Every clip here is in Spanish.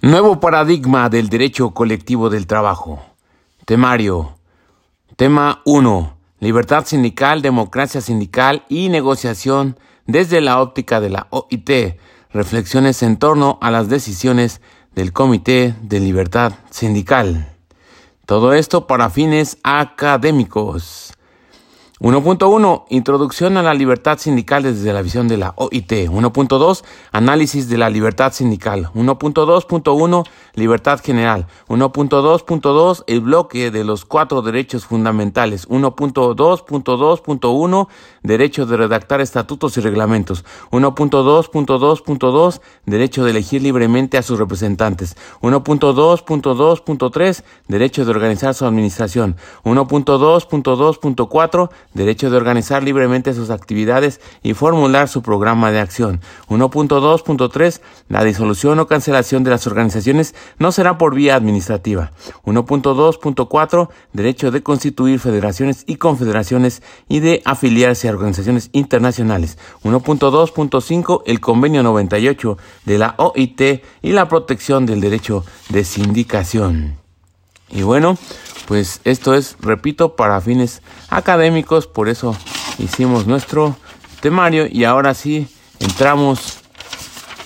Nuevo paradigma del derecho colectivo del trabajo. Temario. Tema 1. Libertad sindical, democracia sindical y negociación desde la óptica de la OIT. Reflexiones en torno a las decisiones del Comité de Libertad Sindical. Todo esto para fines académicos. 1.1. Introducción a la libertad sindical desde la visión de la OIT. 1.2. Análisis de la libertad sindical. 1.2.1. Libertad general. 1.2.2. El bloque de los cuatro derechos fundamentales. 1.2.2.1. Derecho de redactar estatutos y reglamentos. 1.2.2.2. Derecho de elegir libremente a sus representantes. 1.2.2.3. Derecho de organizar su administración. 1.2.2.4 derecho de organizar libremente sus actividades y formular su programa de acción. 1.2.3. La disolución o cancelación de las organizaciones no será por vía administrativa. 1.2.4. Derecho de constituir federaciones y confederaciones y de afiliarse a organizaciones internacionales. 1.2.5. El convenio 98 de la OIT y la protección del derecho de sindicación. Y bueno, pues esto es, repito, para fines académicos, por eso hicimos nuestro temario y ahora sí entramos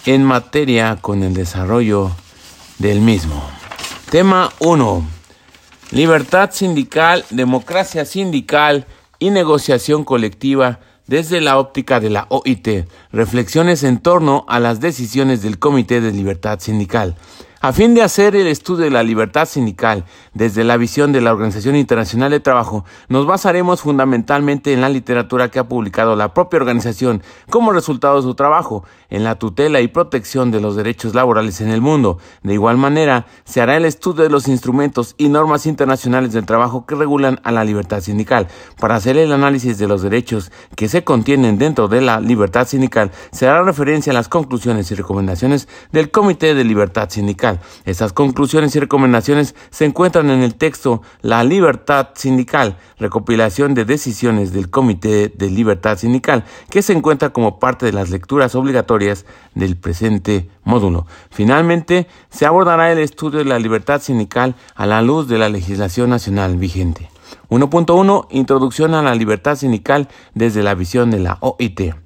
en materia con el desarrollo del mismo. Tema 1. Libertad sindical, democracia sindical y negociación colectiva desde la óptica de la OIT. Reflexiones en torno a las decisiones del Comité de Libertad Sindical. A fin de hacer el estudio de la libertad sindical desde la visión de la Organización Internacional de Trabajo, nos basaremos fundamentalmente en la literatura que ha publicado la propia organización como resultado de su trabajo en la tutela y protección de los derechos laborales en el mundo. De igual manera, se hará el estudio de los instrumentos y normas internacionales del trabajo que regulan a la libertad sindical. Para hacer el análisis de los derechos que se contienen dentro de la libertad sindical, se hará referencia a las conclusiones y recomendaciones del Comité de Libertad Sindical estas conclusiones y recomendaciones se encuentran en el texto La libertad sindical, recopilación de decisiones del Comité de Libertad Sindical, que se encuentra como parte de las lecturas obligatorias del presente módulo. Finalmente, se abordará el estudio de la libertad sindical a la luz de la legislación nacional vigente. 1.1 Introducción a la libertad sindical desde la visión de la OIT.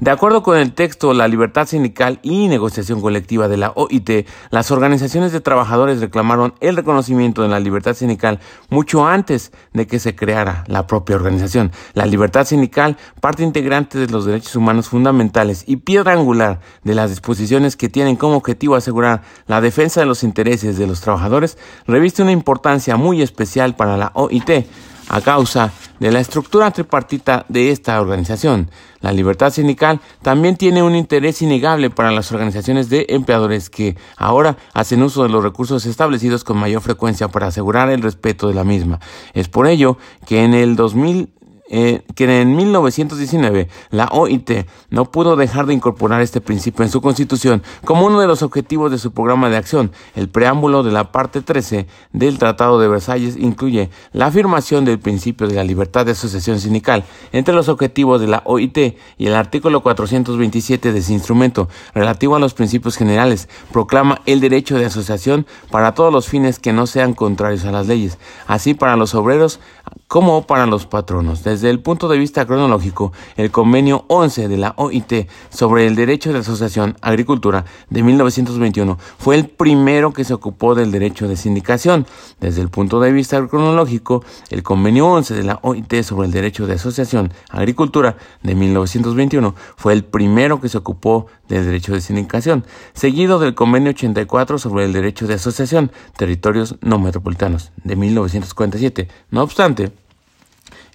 De acuerdo con el texto La libertad sindical y negociación colectiva de la OIT, las organizaciones de trabajadores reclamaron el reconocimiento de la libertad sindical mucho antes de que se creara la propia organización. La libertad sindical, parte integrante de los derechos humanos fundamentales y piedra angular de las disposiciones que tienen como objetivo asegurar la defensa de los intereses de los trabajadores, reviste una importancia muy especial para la OIT a causa de la estructura tripartita de esta organización. La libertad sindical también tiene un interés innegable para las organizaciones de empleadores que ahora hacen uso de los recursos establecidos con mayor frecuencia para asegurar el respeto de la misma. Es por ello que en el 2000 eh, que en 1919 la OIT no pudo dejar de incorporar este principio en su constitución como uno de los objetivos de su programa de acción. El preámbulo de la parte 13 del Tratado de Versalles incluye la afirmación del principio de la libertad de asociación sindical entre los objetivos de la OIT y el artículo 427 de ese instrumento relativo a los principios generales proclama el derecho de asociación para todos los fines que no sean contrarios a las leyes, así para los obreros como para los patronos. Desde el punto de vista cronológico, el convenio 11 de la OIT sobre el derecho de asociación agricultura de 1921 fue el primero que se ocupó del derecho de sindicación. Desde el punto de vista cronológico, el convenio 11 de la OIT sobre el derecho de asociación agricultura de 1921 fue el primero que se ocupó del derecho de sindicación, seguido del convenio 84 sobre el derecho de asociación territorios no metropolitanos de 1947. No obstante,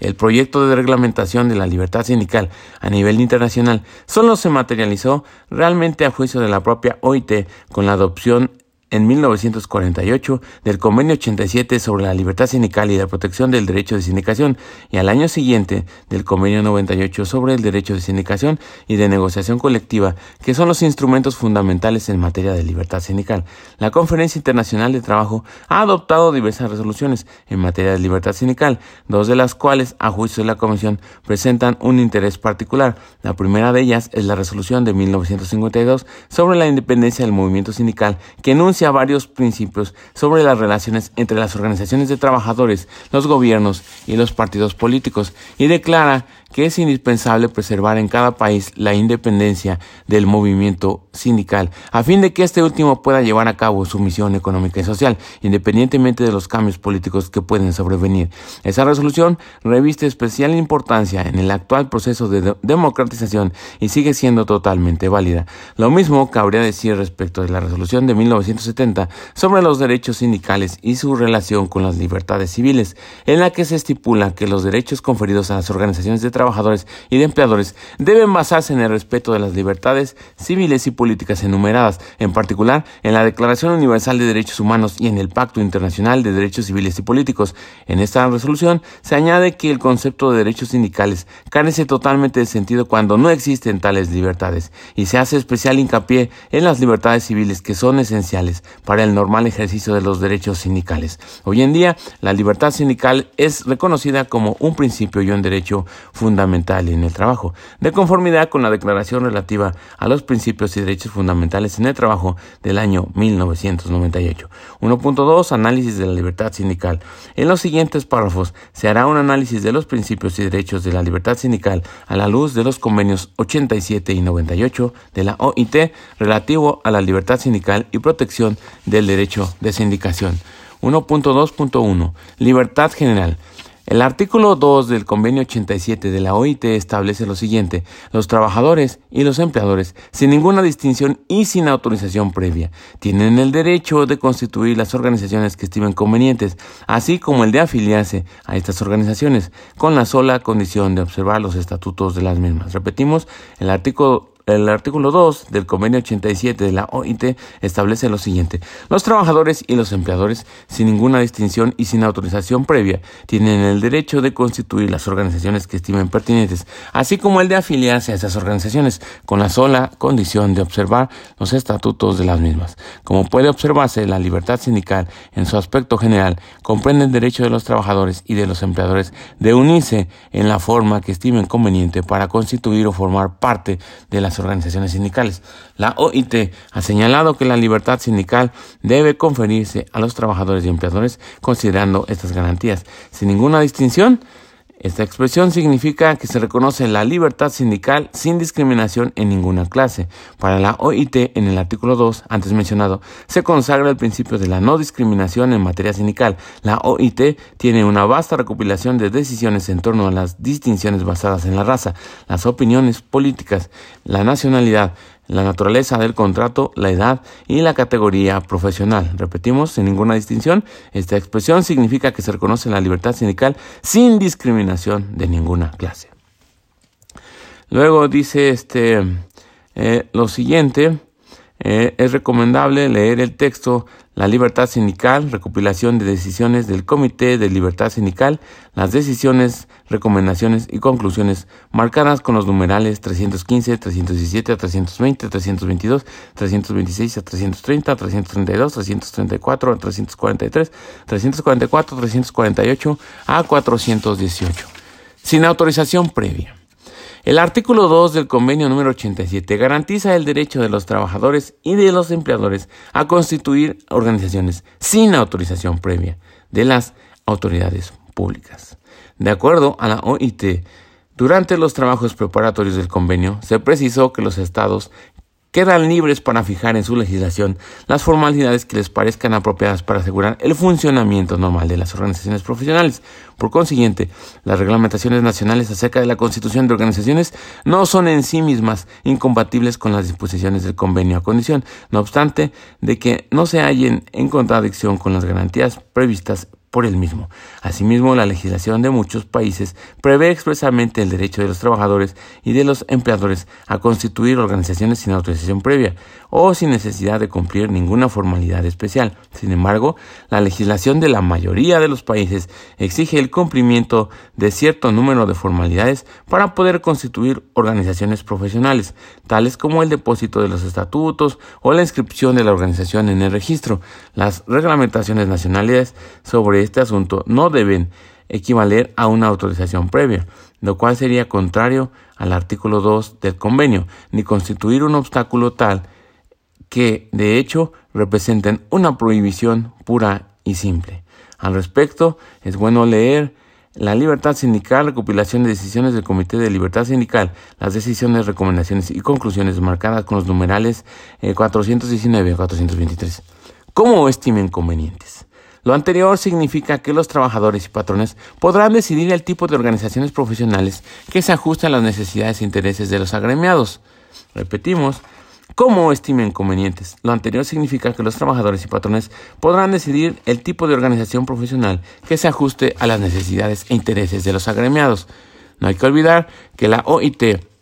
el proyecto de reglamentación de la libertad sindical a nivel internacional. Solo se materializó realmente a juicio de la propia OIT con la adopción en 1948 del Convenio 87 sobre la libertad sindical y la protección del derecho de sindicación y al año siguiente del Convenio 98 sobre el derecho de sindicación y de negociación colectiva, que son los instrumentos fundamentales en materia de libertad sindical. La Conferencia Internacional de Trabajo ha adoptado diversas resoluciones en materia de libertad sindical, dos de las cuales, a juicio de la Comisión, presentan un interés particular. La primera de ellas es la resolución de 1952 sobre la independencia del movimiento sindical, que enuncia varios principios sobre las relaciones entre las organizaciones de trabajadores, los gobiernos y los partidos políticos, y declara que es indispensable preservar en cada país la independencia del movimiento sindical, a fin de que este último pueda llevar a cabo su misión económica y social, independientemente de los cambios políticos que pueden sobrevenir. Esa resolución reviste especial importancia en el actual proceso de democratización y sigue siendo totalmente válida. Lo mismo cabría decir respecto de la resolución de 1970 sobre los derechos sindicales y su relación con las libertades civiles, en la que se estipula que los derechos conferidos a las organizaciones de trabajo trabajadores y de empleadores deben basarse en el respeto de las libertades civiles y políticas enumeradas, en particular en la Declaración Universal de Derechos Humanos y en el Pacto Internacional de Derechos Civiles y Políticos. En esta resolución se añade que el concepto de derechos sindicales carece totalmente de sentido cuando no existen tales libertades y se hace especial hincapié en las libertades civiles que son esenciales para el normal ejercicio de los derechos sindicales. Hoy en día, la libertad sindical es reconocida como un principio y un derecho fundamental fundamental en el trabajo, de conformidad con la Declaración relativa a los principios y derechos fundamentales en el trabajo del año 1998. 1.2 Análisis de la libertad sindical. En los siguientes párrafos se hará un análisis de los principios y derechos de la libertad sindical a la luz de los convenios 87 y 98 de la OIT relativo a la libertad sindical y protección del derecho de sindicación. 1.2.1 Libertad general. El artículo 2 del convenio 87 de la OIT establece lo siguiente, los trabajadores y los empleadores, sin ninguna distinción y sin autorización previa, tienen el derecho de constituir las organizaciones que estimen convenientes, así como el de afiliarse a estas organizaciones, con la sola condición de observar los estatutos de las mismas. Repetimos, el artículo el artículo 2 del convenio 87 de la OIT establece lo siguiente. Los trabajadores y los empleadores, sin ninguna distinción y sin autorización previa, tienen el derecho de constituir las organizaciones que estimen pertinentes, así como el de afiliarse a esas organizaciones, con la sola condición de observar los estatutos de las mismas. Como puede observarse, la libertad sindical, en su aspecto general, comprende el derecho de los trabajadores y de los empleadores de unirse en la forma que estimen conveniente para constituir o formar parte de organizaciones sindicales. La OIT ha señalado que la libertad sindical debe conferirse a los trabajadores y empleadores considerando estas garantías, sin ninguna distinción esta expresión significa que se reconoce la libertad sindical sin discriminación en ninguna clase. Para la OIT, en el artículo 2, antes mencionado, se consagra el principio de la no discriminación en materia sindical. La OIT tiene una vasta recopilación de decisiones en torno a las distinciones basadas en la raza, las opiniones políticas, la nacionalidad, la naturaleza del contrato, la edad y la categoría profesional. Repetimos, sin ninguna distinción, esta expresión significa que se reconoce la libertad sindical sin discriminación de ninguna clase. Luego dice este eh, lo siguiente. Eh, es recomendable leer el texto La libertad sindical, recopilación de decisiones del Comité de Libertad Sindical, las decisiones, recomendaciones y conclusiones marcadas con los numerales 315, 317 a 320, 322, 326 a 330, 332, 334 a 343, 344, 348 a 418. Sin autorización previa. El artículo 2 del convenio número 87 garantiza el derecho de los trabajadores y de los empleadores a constituir organizaciones sin autorización previa de las autoridades públicas. De acuerdo a la OIT, durante los trabajos preparatorios del convenio se precisó que los estados quedan libres para fijar en su legislación las formalidades que les parezcan apropiadas para asegurar el funcionamiento normal de las organizaciones profesionales. Por consiguiente, las reglamentaciones nacionales acerca de la constitución de organizaciones no son en sí mismas incompatibles con las disposiciones del convenio a condición, no obstante, de que no se hallen en contradicción con las garantías previstas por el mismo. Asimismo, la legislación de muchos países prevé expresamente el derecho de los trabajadores y de los empleadores a constituir organizaciones sin autorización previa o sin necesidad de cumplir ninguna formalidad especial. Sin embargo, la legislación de la mayoría de los países exige el cumplimiento de cierto número de formalidades para poder constituir organizaciones profesionales, tales como el depósito de los estatutos o la inscripción de la organización en el registro. Las reglamentaciones nacionales sobre este asunto no deben equivaler a una autorización previa, lo cual sería contrario al artículo 2 del convenio, ni constituir un obstáculo tal que, de hecho, representen una prohibición pura y simple. Al respecto, es bueno leer la libertad sindical, recopilación de decisiones del Comité de Libertad Sindical, las decisiones, recomendaciones y conclusiones marcadas con los numerales 419 a 423. ¿Cómo estimen convenientes? Lo anterior significa que los trabajadores y patrones podrán decidir el tipo de organizaciones profesionales que se ajusten a las necesidades e intereses de los agremiados. Repetimos, como estimen convenientes. Lo anterior significa que los trabajadores y patrones podrán decidir el tipo de organización profesional que se ajuste a las necesidades e intereses de los agremiados. No hay que olvidar que la OIT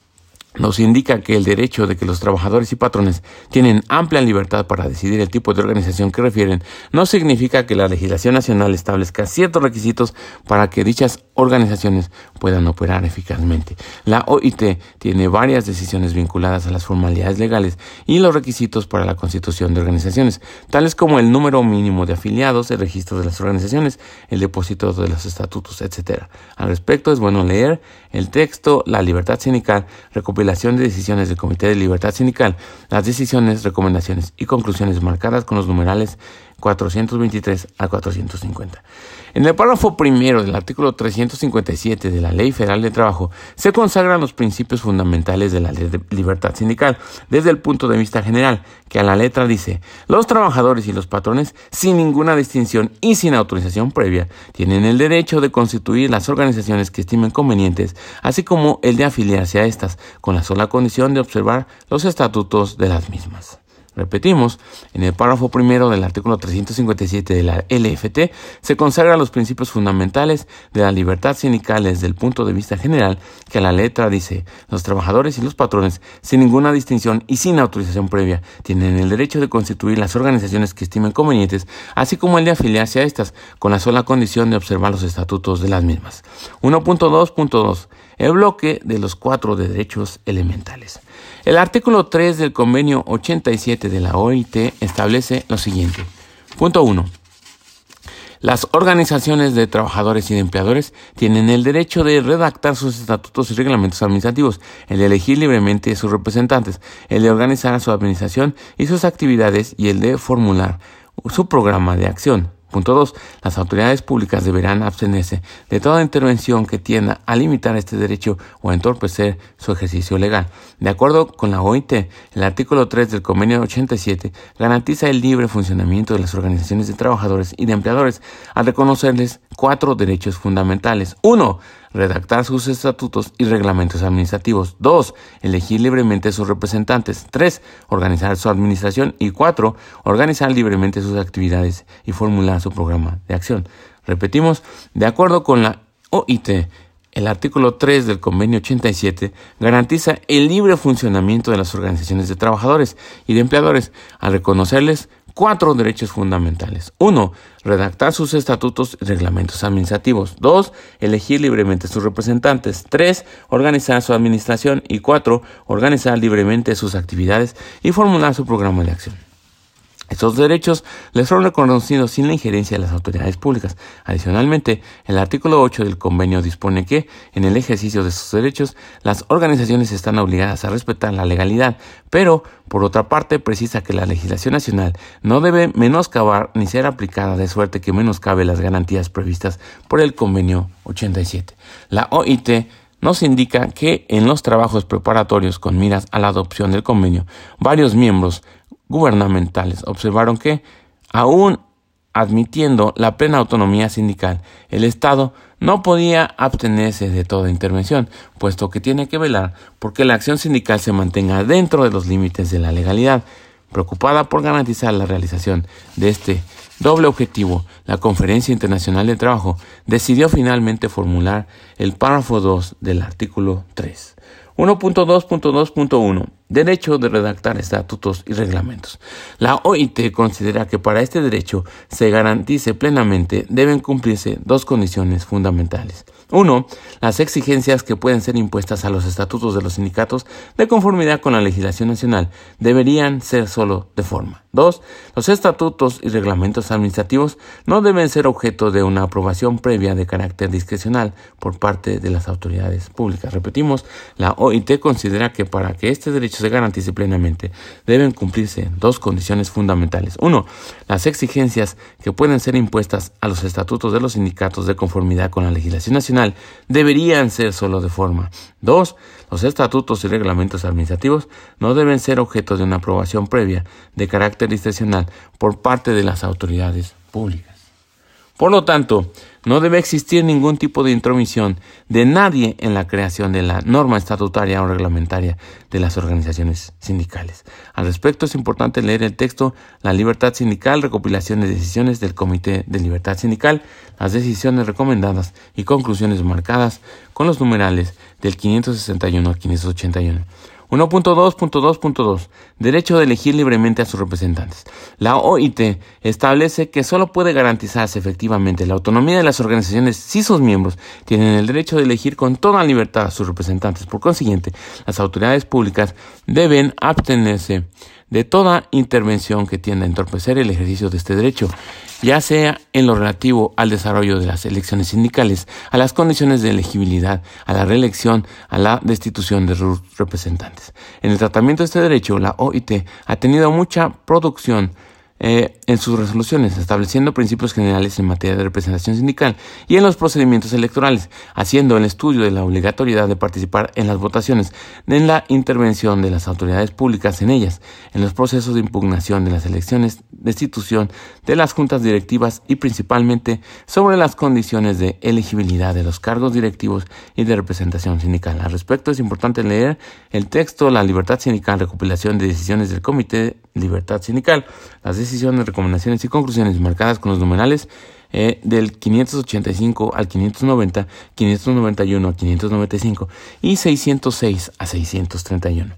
nos indica que el derecho de que los trabajadores y patrones tienen amplia libertad para decidir el tipo de organización que refieren no significa que la legislación nacional establezca ciertos requisitos para que dichas organizaciones puedan operar eficazmente. La OIT tiene varias decisiones vinculadas a las formalidades legales y los requisitos para la constitución de organizaciones, tales como el número mínimo de afiliados, el registro de las organizaciones, el depósito de los estatutos, etc. Al respecto es bueno leer el texto, la libertad sindical, recopilación de decisiones del Comité de Libertad Sindical, las decisiones, recomendaciones y conclusiones marcadas con los numerales 423 a 450. En el párrafo primero del artículo 357 de la Ley Federal de Trabajo se consagran los principios fundamentales de la libertad sindical desde el punto de vista general, que a la letra dice, los trabajadores y los patrones, sin ninguna distinción y sin autorización previa, tienen el derecho de constituir las organizaciones que estimen convenientes, así como el de afiliarse a estas, con la sola condición de observar los estatutos de las mismas. Repetimos, en el párrafo primero del artículo 357 de la LFT se consagran los principios fundamentales de la libertad sindical desde el punto de vista general, que a la letra dice, los trabajadores y los patrones, sin ninguna distinción y sin autorización previa, tienen el derecho de constituir las organizaciones que estimen convenientes, así como el de afiliarse a estas, con la sola condición de observar los estatutos de las mismas. 1.2.2 el bloque de los cuatro derechos elementales. El artículo 3 del convenio 87 de la OIT establece lo siguiente. Punto 1. Las organizaciones de trabajadores y de empleadores tienen el derecho de redactar sus estatutos y reglamentos administrativos, el de elegir libremente sus representantes, el de organizar su administración y sus actividades y el de formular su programa de acción. Punto 2. Las autoridades públicas deberán abstenerse de toda intervención que tienda a limitar este derecho o a entorpecer su ejercicio legal. De acuerdo con la OIT, el artículo 3 del convenio 87 garantiza el libre funcionamiento de las organizaciones de trabajadores y de empleadores al reconocerles cuatro derechos fundamentales. 1 redactar sus estatutos y reglamentos administrativos. 2. Elegir libremente sus representantes. 3. Organizar su administración. Y 4. Organizar libremente sus actividades y formular su programa de acción. Repetimos, de acuerdo con la OIT, el artículo 3 del convenio 87 garantiza el libre funcionamiento de las organizaciones de trabajadores y de empleadores al reconocerles cuatro derechos fundamentales. Uno, redactar sus estatutos y reglamentos administrativos. Dos, elegir libremente sus representantes. Tres, organizar su administración. Y cuatro, organizar libremente sus actividades y formular su programa de acción. Estos derechos les son reconocidos sin la injerencia de las autoridades públicas. Adicionalmente, el artículo 8 del convenio dispone que, en el ejercicio de estos derechos, las organizaciones están obligadas a respetar la legalidad, pero, por otra parte, precisa que la legislación nacional no debe menoscabar ni ser aplicada de suerte que menoscabe las garantías previstas por el convenio 87. La OIT nos indica que en los trabajos preparatorios con miras a la adopción del convenio, varios miembros gubernamentales observaron que, aún admitiendo la plena autonomía sindical, el Estado no podía abstenerse de toda intervención, puesto que tiene que velar porque la acción sindical se mantenga dentro de los límites de la legalidad. Preocupada por garantizar la realización de este doble objetivo, la Conferencia Internacional de Trabajo decidió finalmente formular el párrafo 2 del artículo 3. 1.2.2.1 Derecho de redactar estatutos y reglamentos. La OIT considera que para este derecho se garantice plenamente deben cumplirse dos condiciones fundamentales. Uno, las exigencias que pueden ser impuestas a los estatutos de los sindicatos de conformidad con la legislación nacional deberían ser solo de forma. Dos, los estatutos y reglamentos administrativos no deben ser objeto de una aprobación previa de carácter discrecional por parte de las autoridades públicas. Repetimos, la OIT considera que para que este derecho se garantice plenamente deben cumplirse dos condiciones fundamentales. Uno, las exigencias que pueden ser impuestas a los estatutos de los sindicatos de conformidad con la legislación nacional deberían ser solo de forma. Dos, los estatutos y reglamentos administrativos no deben ser objeto de una aprobación previa de carácter discrecional por parte de las autoridades públicas. Por lo tanto, no debe existir ningún tipo de intromisión de nadie en la creación de la norma estatutaria o reglamentaria de las organizaciones sindicales. Al respecto, es importante leer el texto La libertad sindical, recopilación de decisiones del Comité de Libertad Sindical, las decisiones recomendadas y conclusiones marcadas con los numerales del 561 al 581. 1.2.2.2 Derecho de elegir libremente a sus representantes. La OIT establece que solo puede garantizarse efectivamente la autonomía de las organizaciones si sus miembros tienen el derecho de elegir con toda libertad a sus representantes. Por consiguiente, las autoridades públicas deben abstenerse de toda intervención que tienda a entorpecer el ejercicio de este derecho, ya sea en lo relativo al desarrollo de las elecciones sindicales, a las condiciones de elegibilidad, a la reelección, a la destitución de sus representantes. En el tratamiento de este derecho, la OIT ha tenido mucha producción eh, en sus resoluciones, estableciendo principios generales en materia de representación sindical y en los procedimientos electorales, haciendo el estudio de la obligatoriedad de participar en las votaciones, en la intervención de las autoridades públicas en ellas, en los procesos de impugnación de las elecciones, destitución de las juntas directivas y principalmente sobre las condiciones de elegibilidad de los cargos directivos y de representación sindical. Al respecto es importante leer el texto La libertad sindical, recopilación de decisiones del Comité Libertad Sindical, las recomendaciones y conclusiones marcadas con los numerales eh, del 585 al 590, 591 a 595 y 606 a 631.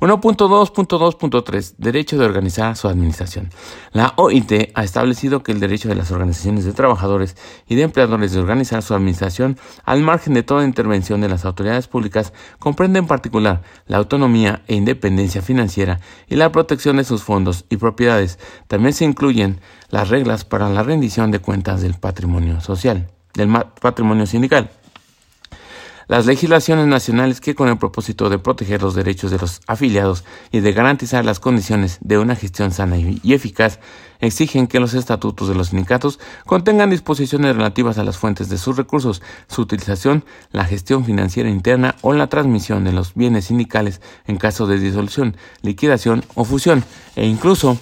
1.2.2.3 Derecho de organizar su administración. La OIT ha establecido que el derecho de las organizaciones de trabajadores y de empleadores de organizar su administración al margen de toda intervención de las autoridades públicas comprende en particular la autonomía e independencia financiera y la protección de sus fondos y propiedades. También se incluyen las reglas para la rendición de cuentas del patrimonio social, del patrimonio sindical. Las legislaciones nacionales que con el propósito de proteger los derechos de los afiliados y de garantizar las condiciones de una gestión sana y eficaz exigen que los estatutos de los sindicatos contengan disposiciones relativas a las fuentes de sus recursos, su utilización, la gestión financiera interna o la transmisión de los bienes sindicales en caso de disolución, liquidación o fusión, e incluso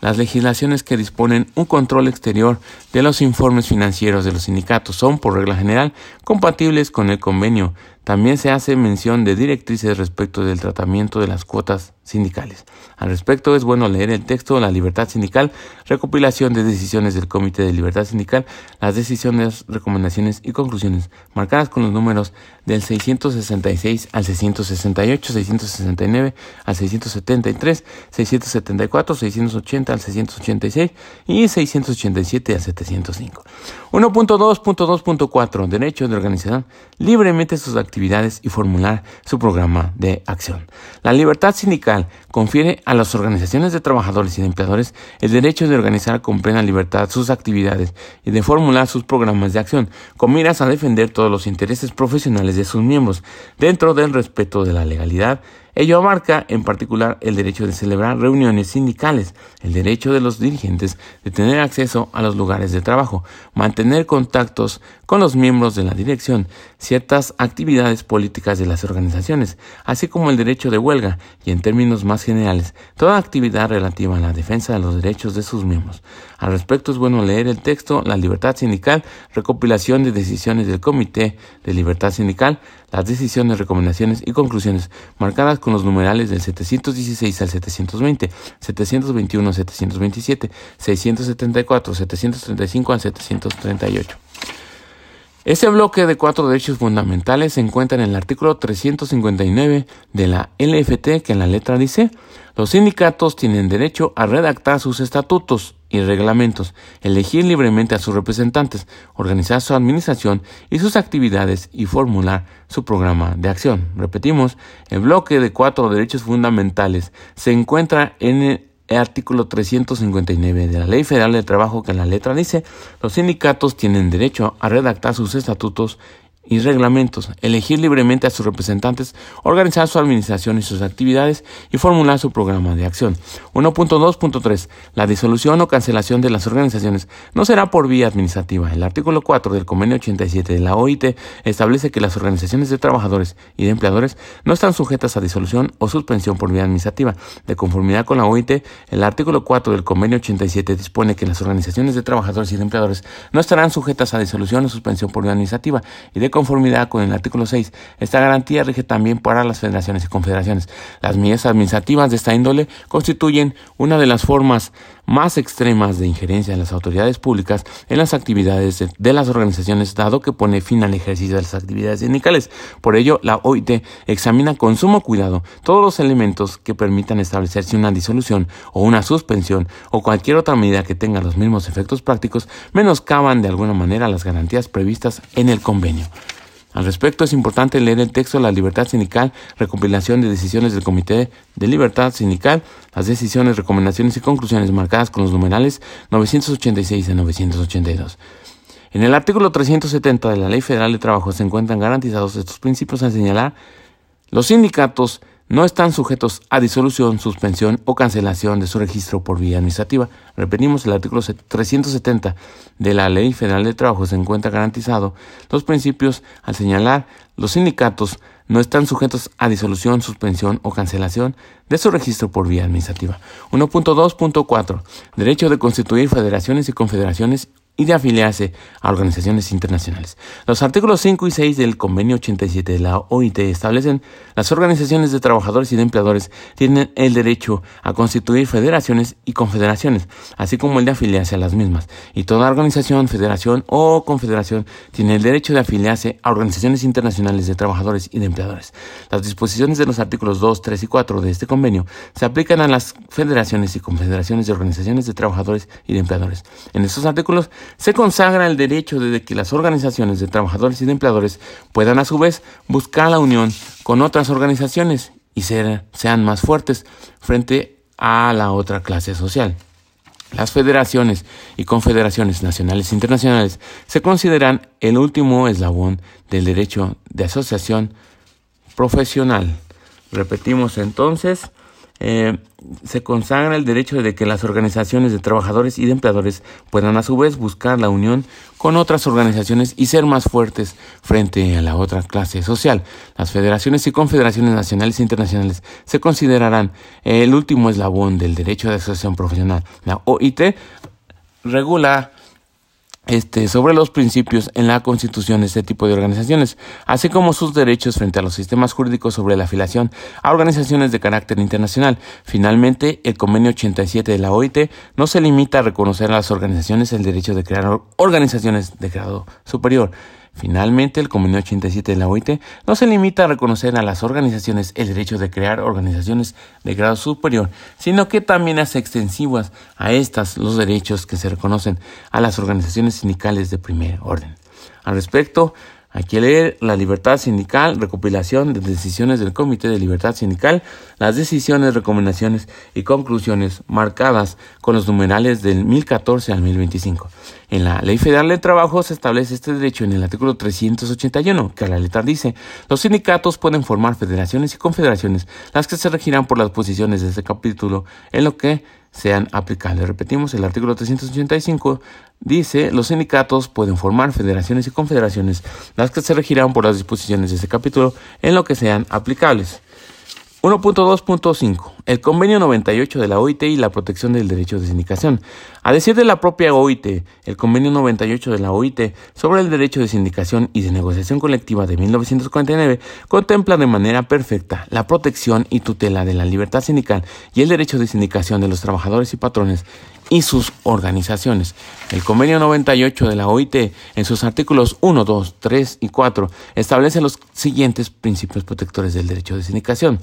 las legislaciones que disponen un control exterior de los informes financieros de los sindicatos son, por regla general, compatibles con el convenio también se hace mención de directrices respecto del tratamiento de las cuotas sindicales. Al respecto es bueno leer el texto La libertad sindical, recopilación de decisiones del Comité de Libertad Sindical, las decisiones, recomendaciones y conclusiones, marcadas con los números del 666 al 668, 669 al 673, 674, 680 al 686 y 687 al 705. 1.2.2.4 Derecho de organización libremente sus actividades y formular su programa de acción. La libertad sindical confiere a las organizaciones de trabajadores y de empleadores el derecho de organizar con plena libertad sus actividades y de formular sus programas de acción, con miras a defender todos los intereses profesionales de sus miembros, dentro del respeto de la legalidad Ello abarca en particular el derecho de celebrar reuniones sindicales, el derecho de los dirigentes de tener acceso a los lugares de trabajo, mantener contactos con los miembros de la dirección, ciertas actividades políticas de las organizaciones, así como el derecho de huelga y en términos más generales, toda actividad relativa a la defensa de los derechos de sus miembros. Al respecto es bueno leer el texto La libertad sindical, recopilación de decisiones del Comité de Libertad Sindical, las decisiones, recomendaciones y conclusiones marcadas con los numerales del 716 al 720, 721 727, 674, 735 al 738. Este bloque de cuatro derechos fundamentales se encuentra en el artículo 359 de la LFT que en la letra dice, los sindicatos tienen derecho a redactar sus estatutos y reglamentos, elegir libremente a sus representantes, organizar su administración y sus actividades y formular su programa de acción. Repetimos, el bloque de cuatro derechos fundamentales se encuentra en el artículo 359 de la Ley Federal del Trabajo que en la letra dice, los sindicatos tienen derecho a redactar sus estatutos y reglamentos, elegir libremente a sus representantes, organizar su administración y sus actividades y formular su programa de acción. 1.2.3. La disolución o cancelación de las organizaciones no será por vía administrativa. El artículo 4 del convenio 87 de la OIT establece que las organizaciones de trabajadores y de empleadores no están sujetas a disolución o suspensión por vía administrativa. De conformidad con la OIT, el artículo 4 del convenio 87 dispone que las organizaciones de trabajadores y de empleadores no estarán sujetas a disolución o suspensión por vía administrativa y de conformidad con el artículo 6. Esta garantía rige también para las federaciones y confederaciones. Las medidas administrativas de esta índole constituyen una de las formas más extremas de injerencia de las autoridades públicas en las actividades de, las organizaciones, dado que pone fin al ejercicio de las actividades sindicales. Por ello, la OIT examina con sumo cuidado todos los elementos que permitan establecerse una disolución o una suspensión o cualquier otra medida que tenga los mismos efectos prácticos, menoscaban de alguna manera las garantías previstas en el convenio. Al respecto, es importante leer el texto de La Libertad Sindical, recopilación de decisiones del Comité de Libertad Sindical, las decisiones, recomendaciones y conclusiones marcadas con los numerales 986 a 982. En el artículo 370 de la Ley Federal de Trabajo se encuentran garantizados estos principios al señalar los sindicatos no están sujetos a disolución, suspensión o cancelación de su registro por vía administrativa. Repetimos, el artículo 370 de la Ley Federal de Trabajo se encuentra garantizado los principios al señalar los sindicatos no están sujetos a disolución, suspensión o cancelación de su registro por vía administrativa. 1.2.4. Derecho de constituir federaciones y confederaciones y de afiliarse a organizaciones internacionales. Los artículos 5 y 6 del Convenio 87 de la OIT establecen las organizaciones de trabajadores y de empleadores tienen el derecho a constituir federaciones y confederaciones, así como el de afiliarse a las mismas. Y toda organización, federación o confederación tiene el derecho de afiliarse a organizaciones internacionales de trabajadores y de empleadores. Las disposiciones de los artículos 2, 3 y 4 de este convenio se aplican a las federaciones y confederaciones de organizaciones de trabajadores y de empleadores. En estos artículos se consagra el derecho de que las organizaciones de trabajadores y de empleadores puedan a su vez buscar la unión con otras organizaciones y sean más fuertes frente a la otra clase social. Las federaciones y confederaciones nacionales e internacionales se consideran el último eslabón del derecho de asociación profesional. Repetimos entonces, eh, se consagra el derecho de que las organizaciones de trabajadores y de empleadores puedan a su vez buscar la unión con otras organizaciones y ser más fuertes frente a la otra clase social. Las federaciones y confederaciones nacionales e internacionales se considerarán el último eslabón del derecho de asociación profesional. La OIT regula este, sobre los principios en la constitución de este tipo de organizaciones, así como sus derechos frente a los sistemas jurídicos sobre la afiliación a organizaciones de carácter internacional. Finalmente, el convenio 87 de la OIT no se limita a reconocer a las organizaciones el derecho de crear organizaciones de grado superior. Finalmente, el Convenio 87 de la OIT no se limita a reconocer a las organizaciones el derecho de crear organizaciones de grado superior, sino que también hace extensivas a estas los derechos que se reconocen a las organizaciones sindicales de primer orden. Al respecto, hay que leer la libertad sindical, recopilación de decisiones del Comité de Libertad Sindical, las decisiones, recomendaciones y conclusiones marcadas con los numerales del 1014 al 1025. En la Ley Federal de Trabajo se establece este derecho en el artículo 381, que a la letra dice, los sindicatos pueden formar federaciones y confederaciones, las que se regirán por las posiciones de este capítulo, en lo que sean aplicables. Repetimos, el artículo 385 dice, los sindicatos pueden formar federaciones y confederaciones, las que se regirán por las disposiciones de este capítulo, en lo que sean aplicables. 1.2.5. El convenio 98 de la OIT y la protección del derecho de sindicación. A decir de la propia OIT, el convenio 98 de la OIT sobre el derecho de sindicación y de negociación colectiva de 1949 contempla de manera perfecta la protección y tutela de la libertad sindical y el derecho de sindicación de los trabajadores y patrones y sus organizaciones. El convenio 98 de la OIT, en sus artículos 1, 2, 3 y 4, establece los siguientes principios protectores del derecho de sindicación.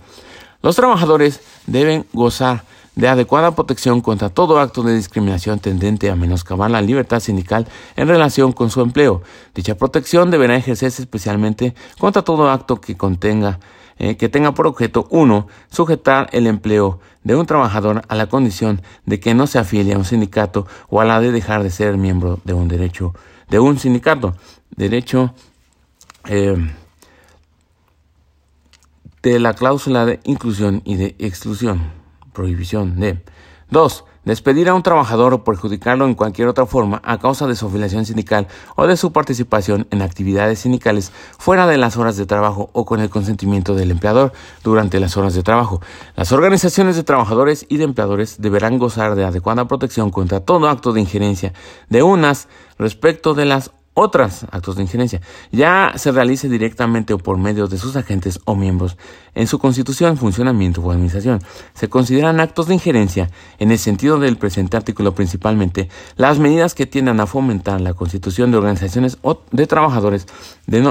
Los trabajadores deben gozar de adecuada protección contra todo acto de discriminación tendente a menoscabar la libertad sindical en relación con su empleo. Dicha protección deberá ejercerse especialmente contra todo acto que contenga eh, que tenga por objeto uno sujetar el empleo de un trabajador a la condición de que no se afilie a un sindicato o a la de dejar de ser miembro de un derecho de un sindicato derecho eh, de la cláusula de inclusión y de exclusión, prohibición de. 2. Despedir a un trabajador o perjudicarlo en cualquier otra forma a causa de su afiliación sindical o de su participación en actividades sindicales fuera de las horas de trabajo o con el consentimiento del empleador durante las horas de trabajo. Las organizaciones de trabajadores y de empleadores deberán gozar de adecuada protección contra todo acto de injerencia de unas respecto de las otros actos de injerencia, ya se realice directamente o por medio de sus agentes o miembros en su constitución, funcionamiento o administración. Se consideran actos de injerencia, en el sentido del presente artículo principalmente, las medidas que tiendan a fomentar la constitución de organizaciones de trabajadores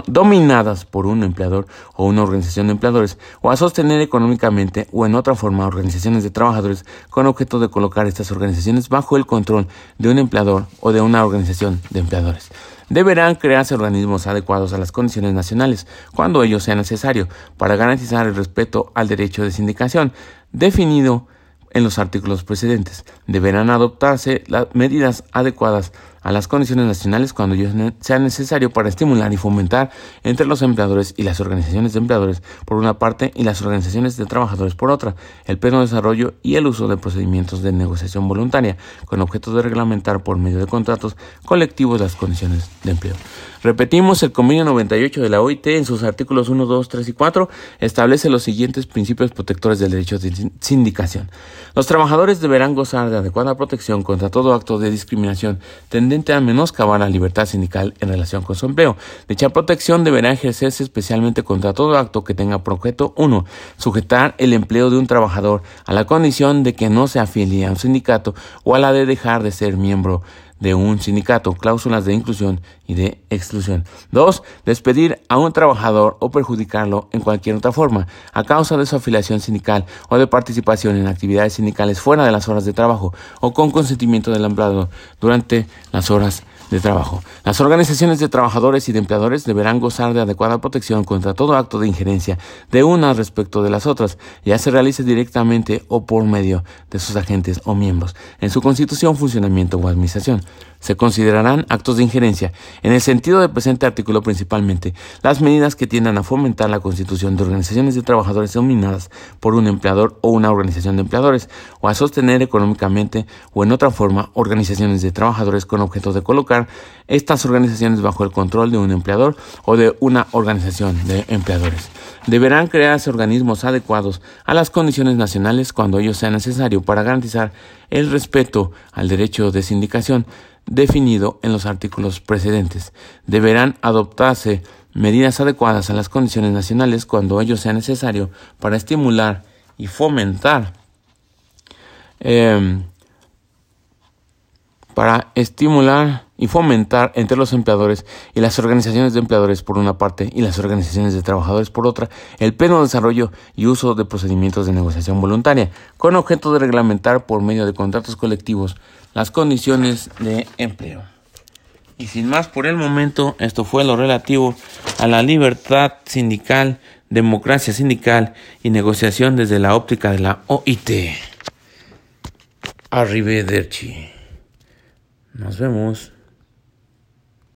dominadas por un empleador o una organización de empleadores, o a sostener económicamente o en otra forma organizaciones de trabajadores con objeto de colocar estas organizaciones bajo el control de un empleador o de una organización de empleadores. Deberán crearse organismos adecuados a las condiciones nacionales, cuando ello sea necesario, para garantizar el respeto al derecho de sindicación, definido en los artículos precedentes. Deberán adoptarse las medidas adecuadas a las condiciones nacionales cuando sea necesario para estimular y fomentar entre los empleadores y las organizaciones de empleadores por una parte y las organizaciones de trabajadores por otra, el pleno desarrollo y el uso de procedimientos de negociación voluntaria con objeto de reglamentar por medio de contratos colectivos las condiciones de empleo. Repetimos, el convenio 98 de la OIT en sus artículos 1, 2, 3 y 4 establece los siguientes principios protectores del derecho de sindicación. Los trabajadores deberán gozar de adecuada protección contra todo acto de discriminación tendente a menoscabar la libertad sindical en relación con su empleo. Dicha protección deberá ejercerse especialmente contra todo acto que tenga por objeto 1. Sujetar el empleo de un trabajador a la condición de que no se afilie a un sindicato o a la de dejar de ser miembro de un sindicato, cláusulas de inclusión y de exclusión. 2. Despedir a un trabajador o perjudicarlo en cualquier otra forma, a causa de su afiliación sindical o de participación en actividades sindicales fuera de las horas de trabajo o con consentimiento del empleado durante las horas de trabajo. Las organizaciones de trabajadores y de empleadores deberán gozar de adecuada protección contra todo acto de injerencia de unas respecto de las otras, ya se realice directamente o por medio de sus agentes o miembros en su constitución, funcionamiento o administración se considerarán actos de injerencia, en el sentido del presente artículo principalmente, las medidas que tiendan a fomentar la constitución de organizaciones de trabajadores dominadas por un empleador o una organización de empleadores, o a sostener económicamente o en otra forma organizaciones de trabajadores con objeto de colocar estas organizaciones bajo el control de un empleador o de una organización de empleadores. Deberán crearse organismos adecuados a las condiciones nacionales cuando ello sea necesario para garantizar el respeto al derecho de sindicación definido en los artículos precedentes. Deberán adoptarse medidas adecuadas a las condiciones nacionales cuando ello sea necesario para estimular y fomentar em, para estimular y fomentar entre los empleadores y las organizaciones de empleadores por una parte y las organizaciones de trabajadores por otra el pleno desarrollo y uso de procedimientos de negociación voluntaria con objeto de reglamentar por medio de contratos colectivos las condiciones de empleo. Y sin más por el momento, esto fue lo relativo a la libertad sindical, democracia sindical y negociación desde la óptica de la OIT. Arrivederci. Nos vemos.